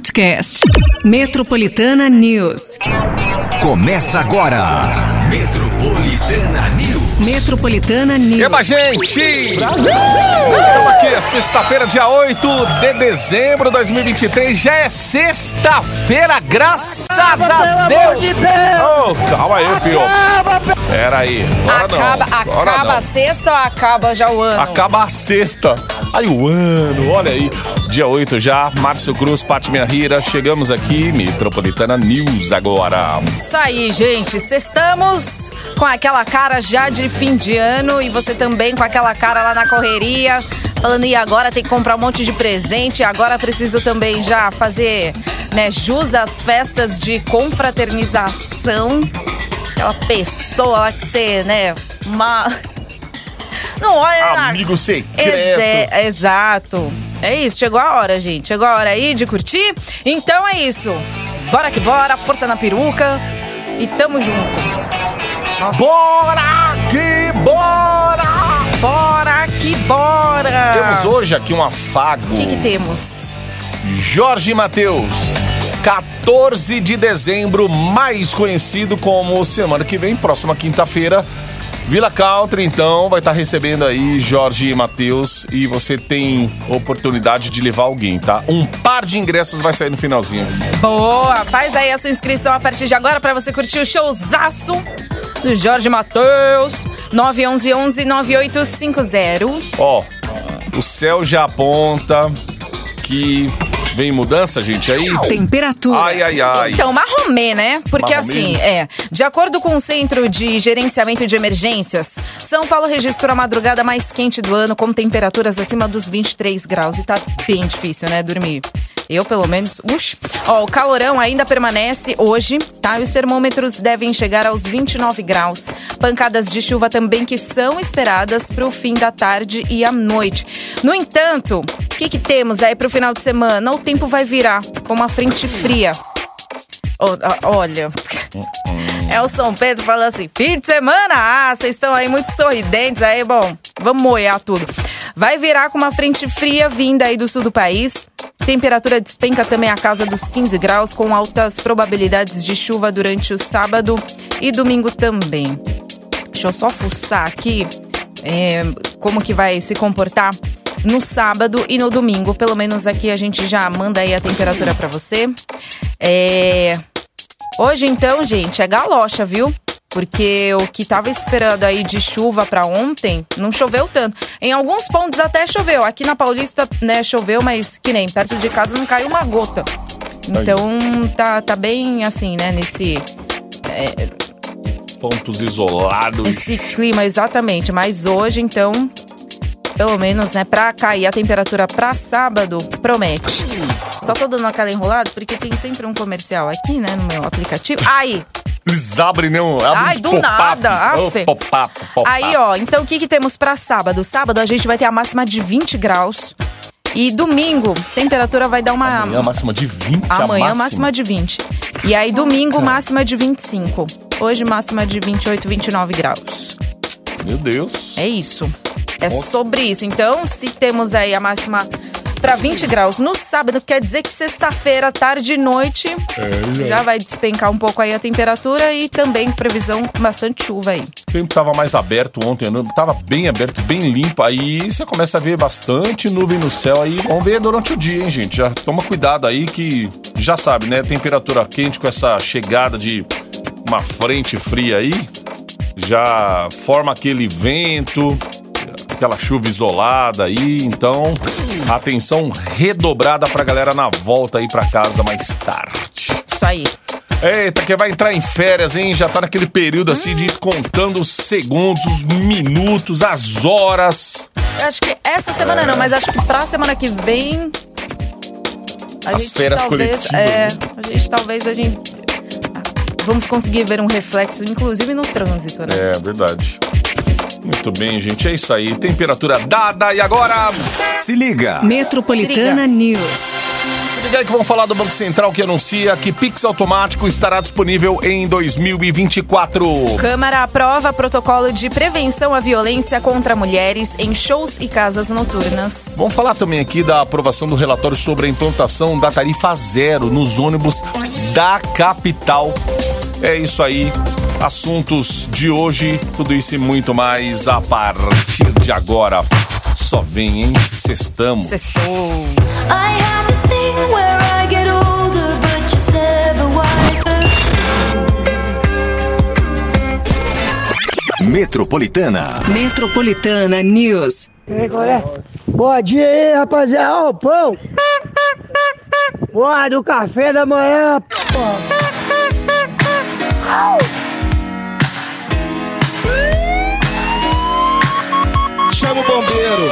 podcast. Metropolitana News. Começa agora. Metropolitana News. Metropolitana News. Eba, gente! Estamos aqui, é sexta-feira, dia 8 de dezembro de 2023. Já é sexta-feira, graças a Deus! Oh, calma aí, filho. Pera aí. Agora Acaba, não. Agora acaba não. a sexta ou acaba já o ano? Acaba a sexta. Aí o ano, olha aí. Dia 8 já, Márcio Cruz, Pati Minha Rira. Chegamos aqui, Metropolitana News agora. Isso aí, gente. Estamos com aquela cara já de fim de ano e você também com aquela cara lá na correria. Falando, e agora tem que comprar um monte de presente, agora preciso também já fazer né, jus às festas de confraternização. Aquela pessoa lá que você, né, uma... Não olha na Amigo secreto. Exato. É isso, chegou a hora, gente. Chegou a hora aí de curtir. Então é isso. Bora que bora, força na peruca. E tamo junto. Bora que bora! Bora que bora! Temos hoje aqui um afago. O que, que temos? Jorge Matheus. 14 de dezembro, mais conhecido como semana que vem, próxima quinta-feira. Vila Country, então, vai estar recebendo aí Jorge Matheus e você tem oportunidade de levar alguém, tá? Um par de ingressos vai sair no finalzinho. Boa! Faz aí a sua inscrição a partir de agora pra você curtir o showzaço do Jorge Matheus. 911-9850. Ó, o céu já aponta que vem mudança, gente, aí. Temperatura. Ai, ai, ai. Então, marromê, né? Porque Marromê? assim, é. De acordo com o Centro de Gerenciamento de Emergências, São Paulo registrou a madrugada mais quente do ano, com temperaturas acima dos 23 graus. E tá bem difícil, né? Dormir. Eu, pelo menos. Ux. Ó, o calorão ainda permanece hoje, tá? E os termômetros devem chegar aos 29 graus. Pancadas de chuva também que são esperadas para o fim da tarde e à noite. No entanto, que, que temos aí para o final de semana? O tempo vai virar com uma frente fria. Olha, é o São Pedro falando assim: fim de semana, ah, vocês estão aí muito sorridentes, aí, bom, vamos moer tudo. Vai virar com uma frente fria vinda aí do sul do país. Temperatura despenca também a casa dos 15 graus, com altas probabilidades de chuva durante o sábado e domingo também. Deixa eu só fuçar aqui é, como que vai se comportar no sábado e no domingo. Pelo menos aqui a gente já manda aí a temperatura pra você. É, Hoje então, gente, é galocha, viu? Porque o que tava esperando aí de chuva pra ontem não choveu tanto. Em alguns pontos até choveu. Aqui na Paulista, né, choveu, mas que nem perto de casa não caiu uma gota. Então tá, tá bem assim, né, nesse Pontos isolados. esse clima exatamente. Mas hoje, então, pelo menos, né, pra cair a temperatura pra sábado, promete. Só tô dando aquela enrolada porque tem sempre um comercial aqui, né, no meu aplicativo. Aí, Eles abrem, né? Abrem Ai, do nada, Oh, afe. pop-up, pop-up. Aí, ó, então o que, que temos pra sábado? Sábado a gente vai ter a máxima de 20 graus. E domingo, temperatura vai dar uma. Amanhã, máxima de 20. a Amanhã, máxima. máxima de 20. E aí, domingo, máxima de 25. Hoje, máxima de 28, 29 graus. Meu Deus. É isso. É Nossa. sobre isso. Então, se temos aí a máxima pra 20 graus no sábado, quer dizer que sexta-feira, tarde e noite, É, já vai despencar um pouco aí a temperatura e também previsão bastante chuva aí. O tempo tava mais aberto ontem, não- tava bem aberto, bem limpo. Aí você começa a ver bastante nuvem no céu aí. Vamos ver durante o dia, hein, gente? Já toma cuidado aí que já sabe, né? Temperatura quente com essa chegada de uma frente fria aí, já forma aquele vento, aquela chuva isolada aí. Então, atenção redobrada pra galera na volta aí pra casa mais tarde. Isso aí. Eita, que vai entrar em férias, hein? Já tá naquele período assim de ir contando os segundos, os minutos, as horas. Eu acho que essa semana não, mas acho que pra semana que vem. A As férias talvez, coletivas, É, né? a gente talvez a gente. Vamos conseguir ver um reflexo, inclusive no trânsito, né? É, verdade. Muito bem, gente. É isso aí. Temperatura dada e agora. Se liga. Metropolitana News. Se ligar aí que vamos falar do Banco Central que anuncia que Pix automático estará disponível em 2024. Câmara aprova protocolo de prevenção à violência contra mulheres em shows e casas noturnas. Vamos falar também aqui da aprovação do relatório sobre a implantação da tarifa zero nos ônibus da capital. É isso aí. Assuntos de hoje, tudo isso e muito mais a partir de agora. Só vem, hein? Sextamos. Sextou. I have this thing where I get older, but just never wiser. Metropolitana. Metropolitana News. Bom dia aí, rapaziada. Ó, o pão. Porra, do café da manhã, pô. Chama o bombeiro.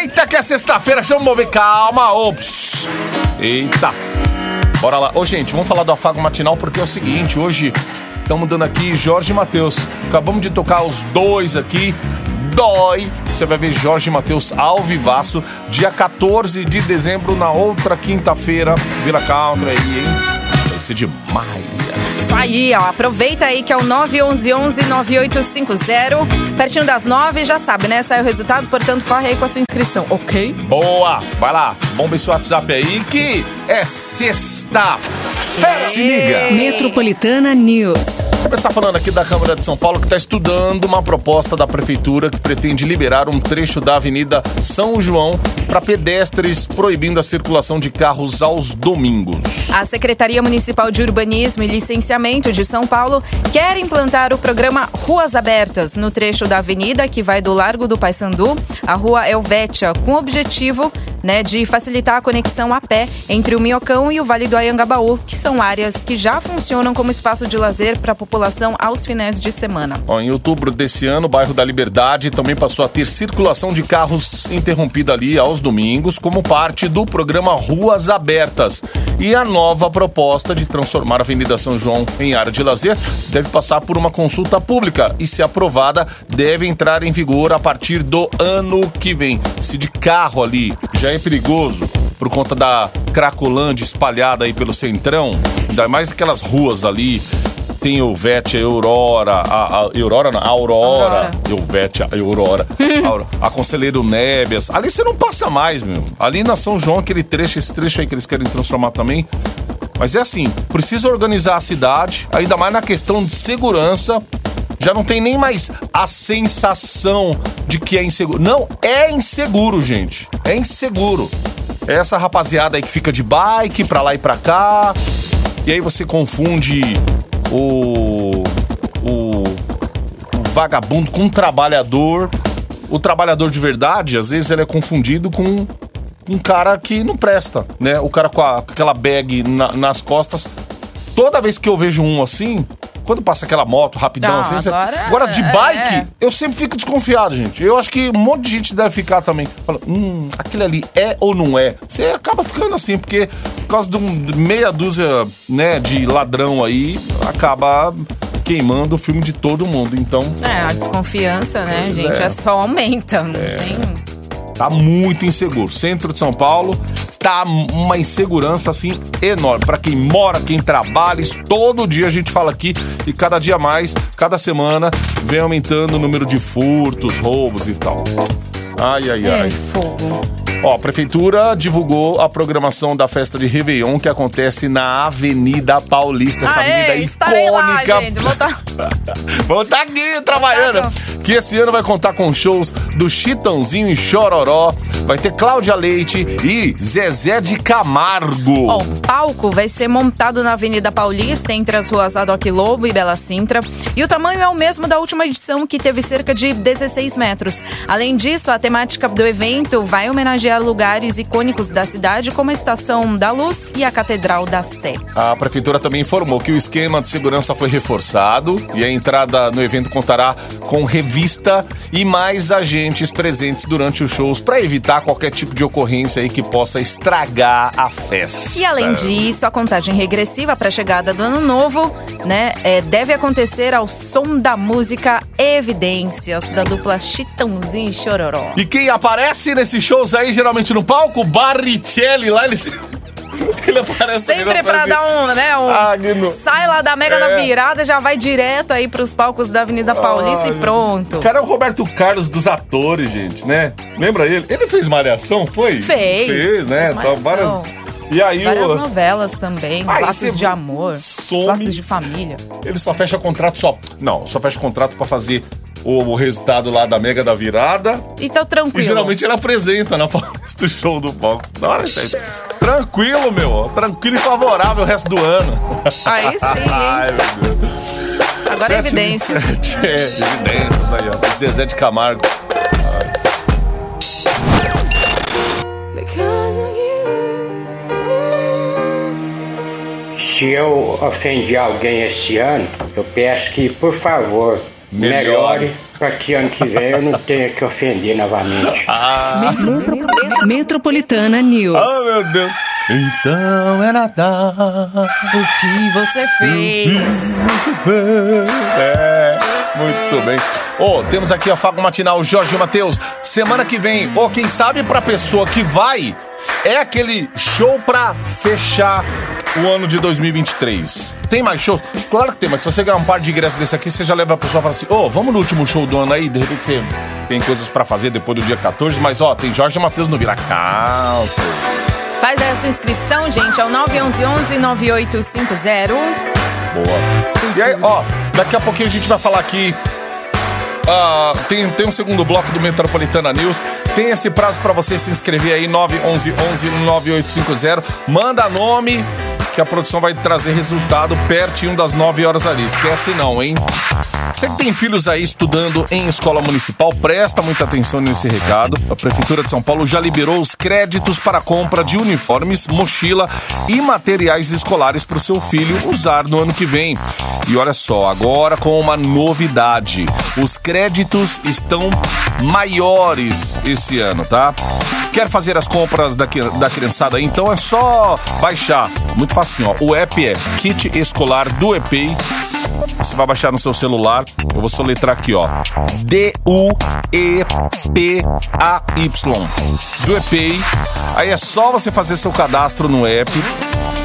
Eita, que é sexta-feira, chama o bombeiro. Calma, ops. Eita. Bora lá. Ô, gente, vamos falar do afago matinal porque é o seguinte, hoje estamos dando aqui Jorge e Matheus. Acabamos de tocar os dois aqui. Dói. Você vai ver Jorge Matheus ao vivaço, dia 14 de dezembro, na outra quinta-feira. Vila Country aí, hein? Vai ser demais. Isso aí, ó. Aproveita aí que é o 911-9850. Pertinho das nove, já sabe, né? Sai o resultado, portanto, corre aí com a sua inscrição, ok? Boa! Vai lá, bomba esse WhatsApp aí que é sexta-feira. Se liga. Metropolitana News. Começar falando aqui da Câmara de São Paulo que está estudando uma proposta da Prefeitura que pretende liberar um trecho da Avenida São João para pedestres, proibindo a circulação de carros aos domingos. A Secretaria Municipal de Urbanismo e Licenciamento de São Paulo quer implantar o programa Ruas Abertas no trecho da avenida que vai do Largo do Paissandu à Rua Helvétia, com o objetivo né, de facilitar a conexão a pé entre o Minhocão e o Vale do Ayangabaú, que são áreas que já funcionam como espaço de lazer para a população aos finais de semana. Ó, em outubro desse ano, o bairro da Liberdade também passou a ter circulação de carros interrompida ali aos domingos, como parte do programa Ruas Abertas. E a nova proposta de transformar a Avenida São João em área de lazer deve passar por uma consulta pública e, se aprovada, deve entrar em vigor a partir do ano que vem. Se de carro ali já é perigoso por conta da cracolândia espalhada aí pelo centrão, ainda mais aquelas ruas ali tem Elvete, a Aurora, a, a Aurora, não, a Aurora, Aurora. Elvete, a Aurora, a, Aurora, a Conselheiro Nébias. Ali você não passa mais, meu. Ali na São João, aquele trecho, esse trecho aí que eles querem transformar também. Mas é assim, precisa organizar a cidade, ainda mais na questão de segurança. Já não tem nem mais a sensação de que é inseguro. Não, é inseguro, gente. É inseguro. É essa rapaziada aí que fica de bike pra lá e pra cá. E aí você confunde o, o, o vagabundo com um trabalhador. O trabalhador de verdade, às vezes, ele é confundido com um cara que não presta, né? O cara com, a- com aquela bag na- nas costas. Toda vez que eu vejo um assim, quando passa aquela moto rapidão Não, assim, você- agora- agora de é, bike, é. eu sempre fico desconfiado, gente. Eu acho que um monte de gente deve ficar também. Fala, hum, aquele ali é ou não é? Você acaba ficando assim, porque por causa de, um, de meia dúzia, né, de ladrão aí, acaba queimando o filme de todo mundo. Então, É, a desconfiança, né, Pois gente, é. é. só aumenta. Não tem. tá muito inseguro. Centro de São Paulo tá uma insegurança assim enorme para quem mora, quem trabalha. Isso todo dia a gente fala aqui e cada dia mais, cada semana vem aumentando o número de furtos, roubos e tal. Ai, ai, ai. É fogo. Ó, a prefeitura divulgou a programação da festa de Réveillon que acontece na Avenida Paulista, essa avenida Aê, lá, icônica. gente. Vou tá... Vamos estar aqui trabalhando. Tá que esse ano vai contar com shows do Chitãozinho e Chororó. Vai ter Cláudia Leite e Zezé de Camargo. Ó, o palco vai ser montado na Avenida Paulista, entre as ruas Adoc Lobo e Bela Sintra. E o tamanho é o mesmo da última edição, que teve cerca de 16 metros. Além disso, a temática do evento vai homenagear lugares icônicos da cidade, como a Estação da Luz e a Catedral da Sé. A prefeitura também informou que o esquema de segurança foi reforçado e a entrada no evento contará com revista e mais agentes presentes durante os shows para evitar qualquer tipo de ocorrência aí que possa estragar a festa. E além disso, a contagem regressiva para a chegada do ano novo, né, é, deve acontecer ao som da música Evidências, da dupla Chitãozinho e Chororó. E quem aparece nesses shows aí, geralmente no palco? Barrichelli lá, ele Ele aparece Sempre pra dar um, né? Um, Ah, Guino. sai lá da Mega É. da Virada, já vai direto aí pros palcos da Avenida Paulista e pronto. O cara é o Roberto Carlos dos atores, gente, né? Lembra ele? Ele fez Malhação, foi? Fez. Fez, né? Fez Tá, várias... E aí Várias o... novelas também, Aí Laços de Amor, some. Laços de Família. ele só fecha contrato só... Não, só fecha contrato pra fazer o, o resultado lá da Mega da Virada. Então, tranquilo. E geralmente ele apresenta na Paulista o show do palco. Da hora, gente. Tranquilo, meu. Tranquilo e favorável o resto do ano. Aí sim, hein? Ai, meu Deus. Agora é Sete, evidências. 27, É, evidências aí, ó. Zezé de Camargo. Se eu ofendi alguém esse ano, eu peço que, por favor, Melhore. melhore para que ano que vem eu não tenha que ofender novamente. Metropolitana News. Ah, meu Deus. Então é Natal. O que você fez? É, muito bem. Ô, temos aqui a Fago Matinal Jorge Matheus. Semana que vem, ô, quem sabe pra pessoa que vai, é aquele show pra fechar o ano de 2023. Tem mais shows? Claro que tem, mas se você ganhar um par de ingressos desse aqui, você já leva a pessoa e fala assim: Ô, vamos no último show do ano aí? De repente você tem coisas pra fazer depois do dia 14, mas ó, tem Jorge Matheus no Viracalco. Faz aí a sua inscrição, gente, é o 911-9850. Boa. E aí, ó, daqui a pouquinho a gente vai falar aqui. Ah, tem, tem um segundo bloco do Metropolitana News. Tem esse prazo pra você se inscrever aí, 911-9850. Manda nome, que a produção vai trazer resultado pertinho das 9 horas ali. Esquece não, hein? Você que tem filhos aí estudando em escola municipal, presta muita atenção nesse recado. A Prefeitura de São Paulo já liberou os créditos para a compra de uniformes, mochila e materiais escolares para o seu filho usar no ano que vem. E olha só, agora com uma novidade: os créditos estão maiores esse ano, tá? Quer fazer as compras da, da criançada? Então é só baixar. Muito facinho, ó. O app é Kit Escolar do EPI. Você vai baixar no seu celular. Eu vou soletrar aqui, ó. D-U-E-P-A-Y. Do EPI. Aí é só você fazer seu cadastro no app.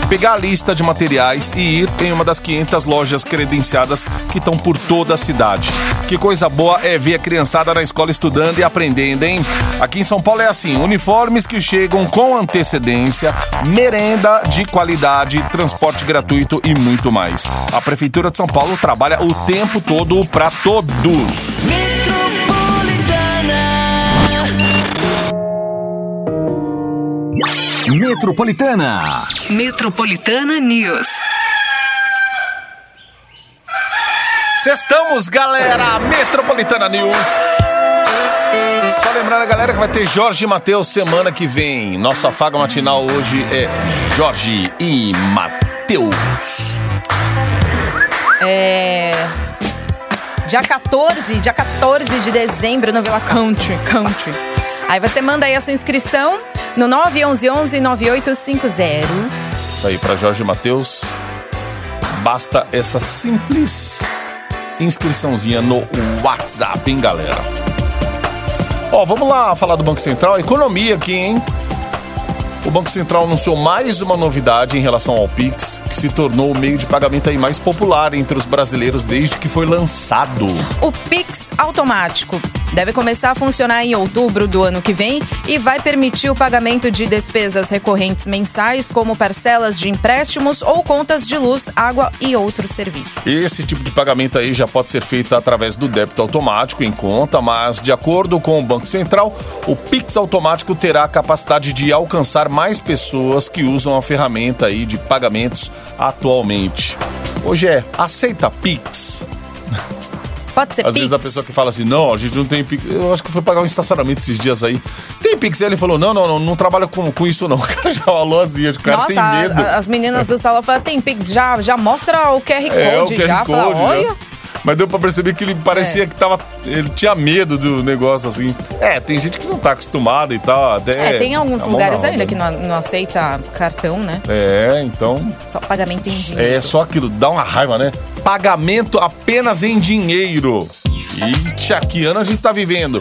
Pegar a lista de materiais e ir em uma das 500 lojas credenciadas que estão por toda a cidade. Que coisa boa é ver a criançada na escola estudando e aprendendo, hein? Aqui em São Paulo é assim: uniformes que chegam com antecedência, merenda de qualidade, transporte gratuito e muito mais. A Prefeitura de São Paulo trabalha o tempo todo para todos. Metropolitana. Metropolitana News. Sextamos, galera! Metropolitana News. Só lembrando a galera que vai ter Jorge e Matheus semana que vem. Nossa faga matinal hoje é Jorge e Matheus. É. Dia 14, dia 14 de dezembro no Vila Country. Country. Aí você manda aí a sua inscrição no 911-9850. Isso aí, pra Jorge Matheus. Basta essa simples inscriçãozinha no WhatsApp, hein, galera? Ó, vamos lá falar do Banco Central. Economia aqui, hein? O Banco Central anunciou mais uma novidade em relação ao Pix, que se tornou o meio de pagamento aí mais popular entre os brasileiros desde que foi lançado. O Pix automático deve começar a funcionar em outubro do ano que vem e vai permitir o pagamento de despesas recorrentes mensais, como parcelas de empréstimos ou contas de luz, água e outros serviços. Esse tipo de pagamento aí já pode ser feito através do débito automático em conta, mas de acordo com o Banco Central, o Pix automático terá a capacidade de alcançar mais pessoas que usam a ferramenta aí de pagamentos atualmente. Hoje é aceita Pix. Pode ser Às Pix? vezes a pessoa que fala assim, não, a gente não tem Pix. Eu acho que foi pagar um estacionamento esses dias aí. Tem Pix? Ele falou, não, não, não, não trabalha com, com isso não. O cara já falou assim, o cara Nossa, tem medo. a- as meninas do salão falaram, tem Pix, já, já mostra o QR Code, É, o QR já. Fala, Code, né? olha... Mas deu pra perceber que ele parecia É. que tava. Ele tinha medo do negócio assim. É, tem gente que não tá acostumada e tal. Até É, tem alguns lugares ainda roda. que não, não aceita cartão, né? É, então. Só pagamento em dinheiro. É só aquilo, dá uma raiva, né? Pagamento apenas em dinheiro. E que ano a gente tá vivendo.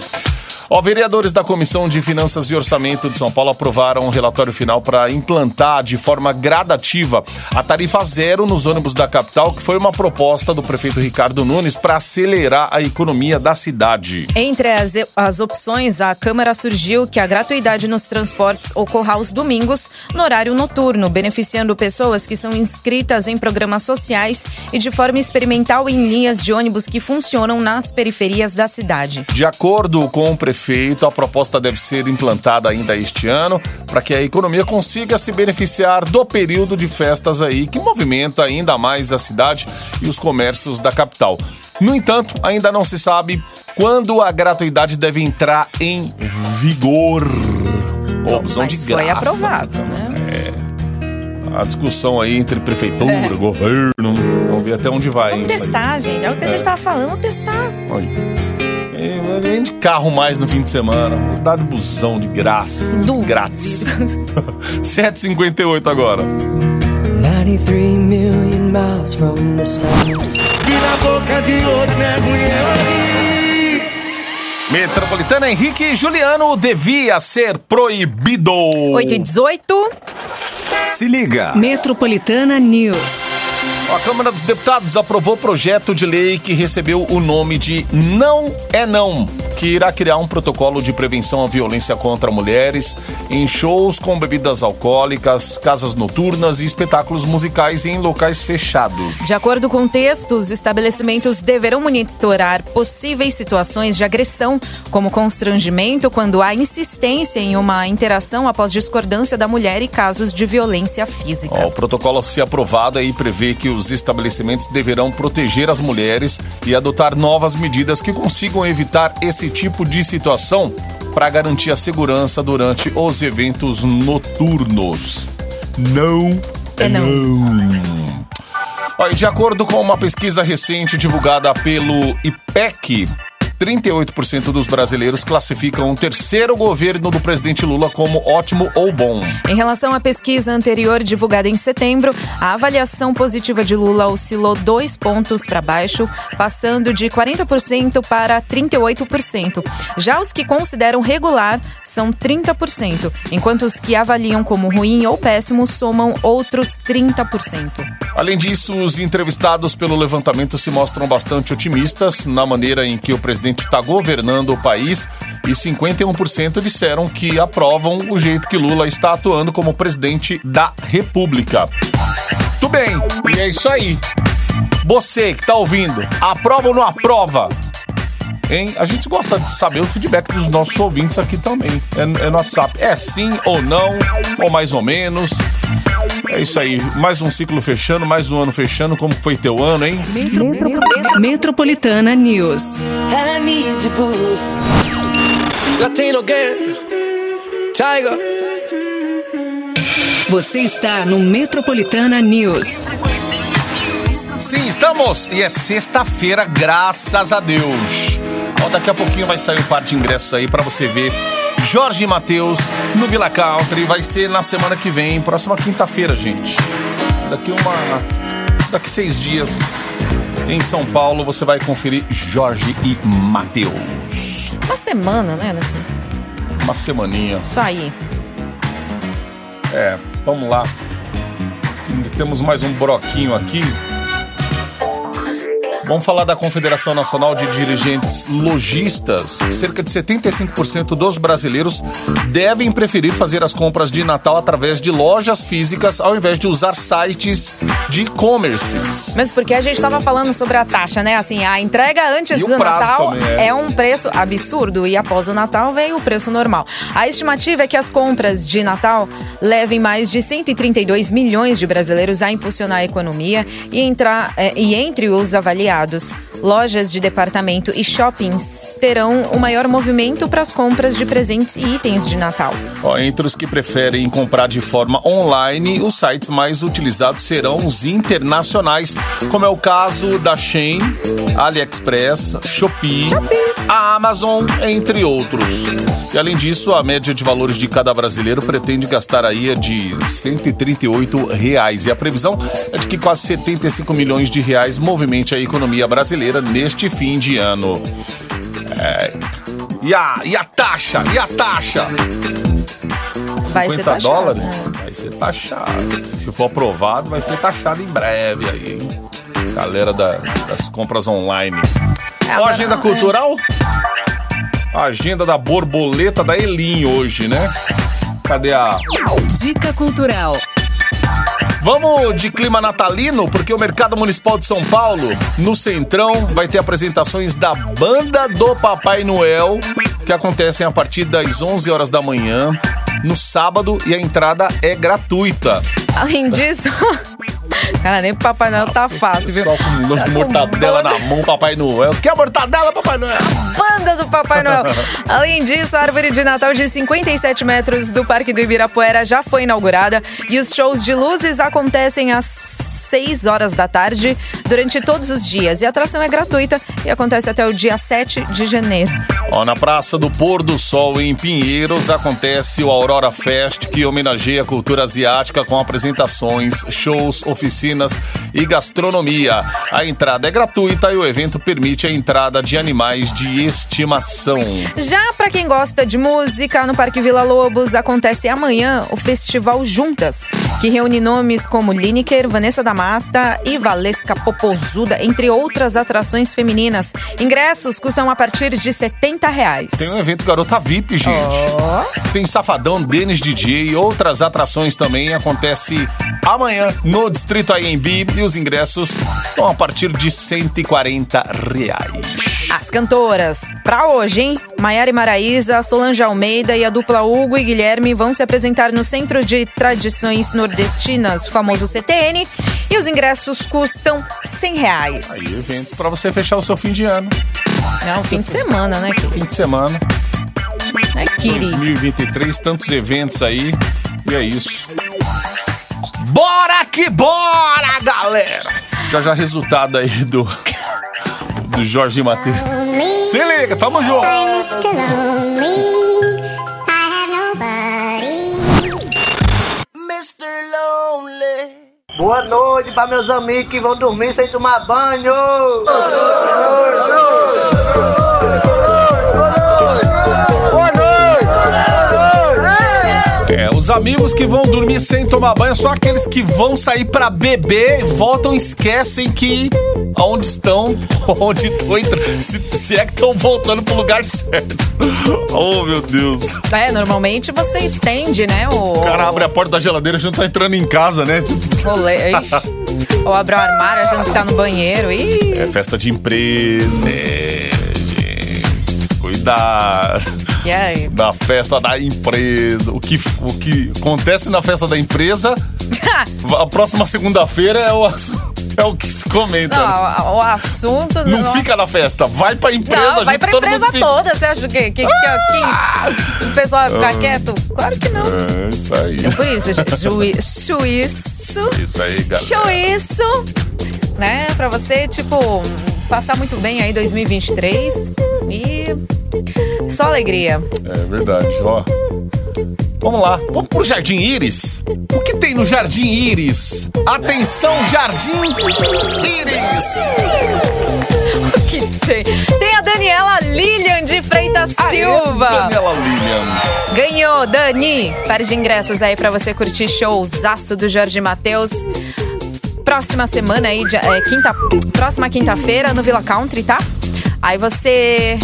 Ó, vereadores da Comissão de Finanças e Orçamento de São Paulo aprovaram um relatório final para implantar de forma gradativa a tarifa zero nos ônibus da capital, que foi uma proposta do prefeito Ricardo Nunes para acelerar a economia da cidade. Entre as, as opções, a Câmara surgiu que a gratuidade nos transportes ocorra aos domingos, no horário noturno, beneficiando pessoas que são inscritas em programas sociais e de forma experimental em linhas de ônibus que funcionam nas periferias da cidade. De acordo com o prefeito, a proposta deve ser implantada ainda este ano para que a economia consiga se beneficiar do período de festas aí que movimenta ainda mais a cidade e os comércios da capital. No entanto, ainda não se sabe quando a gratuidade deve entrar em vigor. Opção de graça. foi aprovado, né? A discussão aí entre prefeitura, governo, vamos ver até onde vai. Vamos hein, testar, gente. É o que a gente tava falando, vamos testar. Olha. É, Vem de carro mais no fim de semana. Dá de busão de graça. Duvido. Grátis. 7h58 agora. 93 million miles from the sun. Vira a boca de ouro, mergulha ali. Metropolitana Henrique Juliano devia ser proibido. 8 e 18. Se liga. Metropolitana News. A Câmara dos Deputados aprovou projeto de lei que recebeu o nome de Não é Não, que irá criar um protocolo de prevenção à violência contra mulheres em shows com bebidas alcoólicas, casas noturnas e espetáculos musicais em locais fechados. De acordo com o texto, os estabelecimentos deverão monitorar possíveis situações de agressão, como constrangimento quando há insistência em uma interação após discordância da mulher e casos de violência física. Ó, o protocolo, se aprovado, aí prevê que os estabelecimentos deverão proteger as mulheres e adotar novas medidas que consigam evitar esse tipo de situação para garantir a segurança durante os eventos noturnos. Não É não. Ó, e de acordo com uma pesquisa recente divulgada pelo IPEC, 38% dos brasileiros classificam o terceiro governo do presidente Lula como ótimo ou bom. Em relação à pesquisa anterior divulgada em setembro, a avaliação positiva de Lula oscilou dois pontos para baixo, passando de 40% para 38%. Já os que consideram regular são 30%, enquanto os que avaliam como ruim ou péssimo somam outros 30%. Além disso, os entrevistados pelo levantamento se mostram bastante otimistas na maneira em que o presidente está governando o país e 51% disseram que aprovam o jeito que Lula está atuando como presidente da República. Tudo bem, e é isso aí. Você que está ouvindo, aprova ou não aprova? Hein? A gente gosta de saber o feedback dos nossos ouvintes aqui também. É, é no WhatsApp. É sim ou não, ou mais ou menos. É isso aí. Mais um ciclo fechando, mais um ano fechando. Como foi teu ano, hein? Metro- Metropolitana News. Você está no Metropolitana News. Sim, estamos! E é sexta-feira, graças a Deus. Ó, daqui a pouquinho vai sair um par de ingressos aí pra você ver Jorge e Matheus no Villa Country. Vai ser na semana que vem, próxima quinta-feira, gente. Daqui uma. Daqui seis dias, em São Paulo, você vai conferir Jorge e Matheus. Uma semana, né? Uma semaninha. Isso aí. É, vamos lá. Temos mais um broquinho aqui. Vamos falar da Confederação Nacional de Dirigentes Logistas. Cerca de 75% dos brasileiros devem preferir fazer as compras de Natal através de lojas físicas ao invés de usar sites de e-commerce. Mas porque a gente estava falando sobre a taxa, né? Assim, a entrega antes do Natal é. é um preço absurdo e após o Natal vem o preço normal. A estimativa é que as compras de Natal levem mais de 132 milhões de brasileiros a impulsionar a economia e, entrar, eh, e entre os avaliados, associados lojas de departamento e shoppings terão o maior movimento para as compras de presentes e itens de Natal. Ó, entre os que preferem comprar de forma online, os sites mais utilizados serão os internacionais, como é o caso da Shein, AliExpress, Shopee, a Amazon, entre outros. E além disso, a média de valores de cada brasileiro pretende gastar aí é de 138 reais. E a previsão é de que quase 75 milhões de reais movimente a economia brasileira neste fim de ano. É, E a, e a taxa? E a taxa? Vai ser 50 taxado, dólares? né? Vai ser taxado. Se for aprovado, vai ser taxado em breve aí, hein? Galera da- das compras online. É, Ó, agenda é. cultural? A agenda da borboleta da Elim hoje, né? Cadê a. Dica cultural. Vamos de clima natalino, porque o Mercado Municipal de São Paulo, no Centrão, vai ter apresentações da Banda do Papai Noel, que acontecem a partir das 11 horas da manhã, no sábado, e a entrada é gratuita. Além disso. Cara, nem pro Papai Noel tá fácil, viu? Só com um lanche de com mortadela na mão, Papai Noel. Quer mortadela, Papai Noel? Banda do Papai Noel. Além disso, a árvore de Natal de 57 metros do Parque do Ibirapuera já foi inaugurada e os shows de luzes acontecem às 6 horas da tarde durante todos os dias. E a atração é gratuita e acontece até o dia 7 de janeiro. Ó, na Praça do Pôr do Sol, em Pinheiros, acontece o Aurora Fest, que homenageia a cultura asiática com apresentações, shows, oficinas e gastronomia. A entrada é gratuita e o evento permite a entrada de animais de estimação. Já para quem gosta de música, no Parque Vila Lobos acontece amanhã o Festival Juntas, que reúne nomes como Lineker, Vanessa da Mata e Valesca Popozuda, entre outras atrações femininas. Ingressos custam a partir de 70 reais. Tem um evento Garota VIP, gente. Tem Safadão, Denis DJ e outras atrações também. Acontece amanhã no Distrito AMB e os ingressos estão a partir de 140 reais. As cantoras, pra hoje, hein? Maiara e Maraísa, Solange Almeida e a dupla Hugo e Guilherme vão se apresentar no Centro de Tradições Nordestinas, o famoso CTN, e os ingressos custam 100 reais. Aí, eventos para você fechar o seu fim de ano. Não, fim de semana, né? Fim de semana. Né, Kiri? 2023, tantos eventos aí. E é isso. Bora que bora, galera! Já já resultado aí do do Jorge Matheus. Se liga, tamo junto. Boa noite para meus amigos que vão dormir sem tomar banho. Os amigos que vão dormir sem tomar banho, só aqueles que vão sair pra beber, voltam e esquecem que aonde estão, onde estão entrando, se, se é que estão voltando pro lugar certo. Oh, meu Deus. É, normalmente você estende, né? O, O cara abre a porta da geladeira já tá entrando em casa, né? Ou abre o armário achando que tá no banheiro. Ih, É festa de empresa, é, gente. Cuidado. e aí? Da festa da empresa. O que, o que acontece na festa da empresa, a próxima segunda-feira é o, é o que se comenta. né? Não, o assunto. Não fica na festa, vai pra empresa. Não, vai pra todo empresa toda. Você acha que, que, que, que o pessoal vai ficar quieto? Claro que não. É, isso aí. Por isso, juí- juízo. Isso aí, galera. Isso, né? Pra você, tipo, passar muito bem aí 2023 e só alegria. É verdade, ó. Vamos lá, vamos pro Jardim Íris. O que tem no Jardim Íris? Atenção, Jardim Íris! O que tem? Tem a Daniela Lilian de Freitas Silva. Daniela Lilian. Ganhou, Dani! Pares de ingressos aí pra você curtir showzaço do Jorge Matheus. Próxima semana aí, é, quinta, próxima quinta-feira no Villa Country, tá? Aí você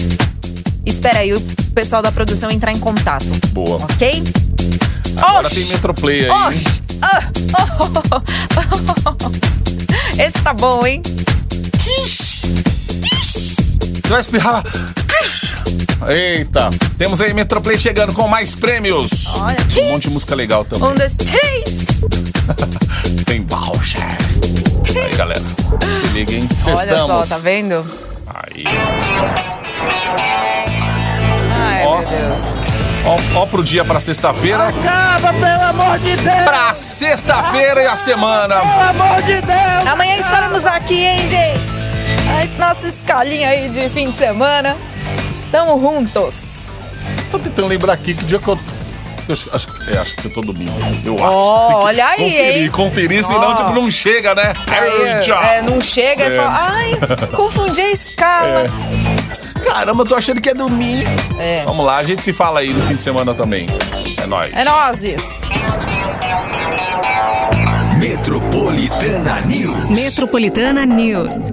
espera aí o pessoal da produção entrar em contato, Boa. ok? Agora Oxi! tem Metroplay aí. Oxi! Ah, oh, oh, oh, oh. Esse tá bom, hein? Você vai espirrar. Eita, temos aí Metroplay chegando com mais prêmios. Olha Um monte de música legal também. Um, dois, três! Tem vouchers. Aí, galera. Se liga, hein? Olha só, tá vendo? Aí. Ai, Ó. meu Deus. Ó, ó pro dia pra sexta-feira. Acaba, pelo amor de Deus. Pra sexta-feira e a semana. Pelo amor de Deus. Amanhã estaremos aqui, hein, gente? A nossa escalinha aí de fim de semana. Tamo juntos. Tô tentando lembrar aqui que dia que eu. eu acho, acho que- é, acho que eu tô domingo. Eu acho. Que olha aí, conferir, hein? Conferir, senão Ó. tipo, não chega, né? Aí, tchau. é, não chega É. e fala, ai, confundi a escala. Caramba, eu tô achando que é domingo. É. Vamos lá, a gente se fala aí no fim de semana também. É nóis. É nozes. Metropolitana News. Metropolitana News.